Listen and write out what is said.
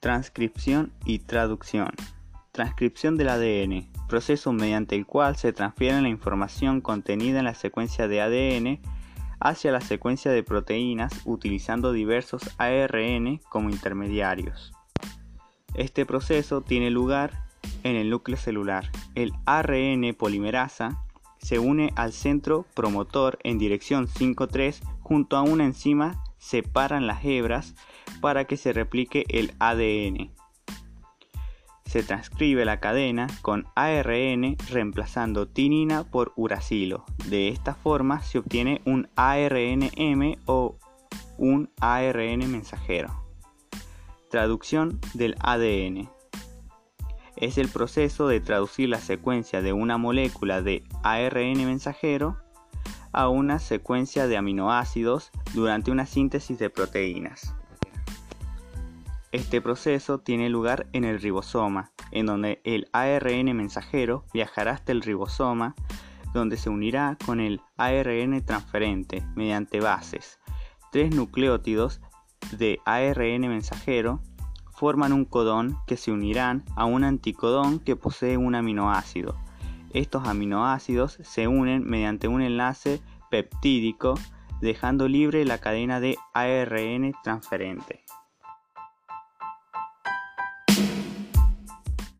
Transcripción y traducción. Transcripción del ADN, proceso mediante el cual se transfiere la información contenida en la secuencia de ADN hacia la secuencia de proteínas utilizando diversos ARN como intermediarios. Este proceso tiene lugar en el núcleo celular. El ARN polimerasa se une al centro promotor en dirección 5'3 junto a una enzima separan las hebras para que se replique el ADN. Se transcribe la cadena con ARN reemplazando tinina por uracilo. De esta forma se obtiene un ARNM o un ARN mensajero. Traducción del ADN. Es el proceso de traducir la secuencia de una molécula de ARN mensajero a una secuencia de aminoácidos durante una síntesis de proteínas. Este proceso tiene lugar en el ribosoma, en donde el ARN mensajero viajará hasta el ribosoma, donde se unirá con el ARN transferente mediante bases. Tres nucleótidos de ARN mensajero forman un codón que se unirán a un anticodón que posee un aminoácido. Estos aminoácidos se unen mediante un enlace peptídico dejando libre la cadena de ARN transferente.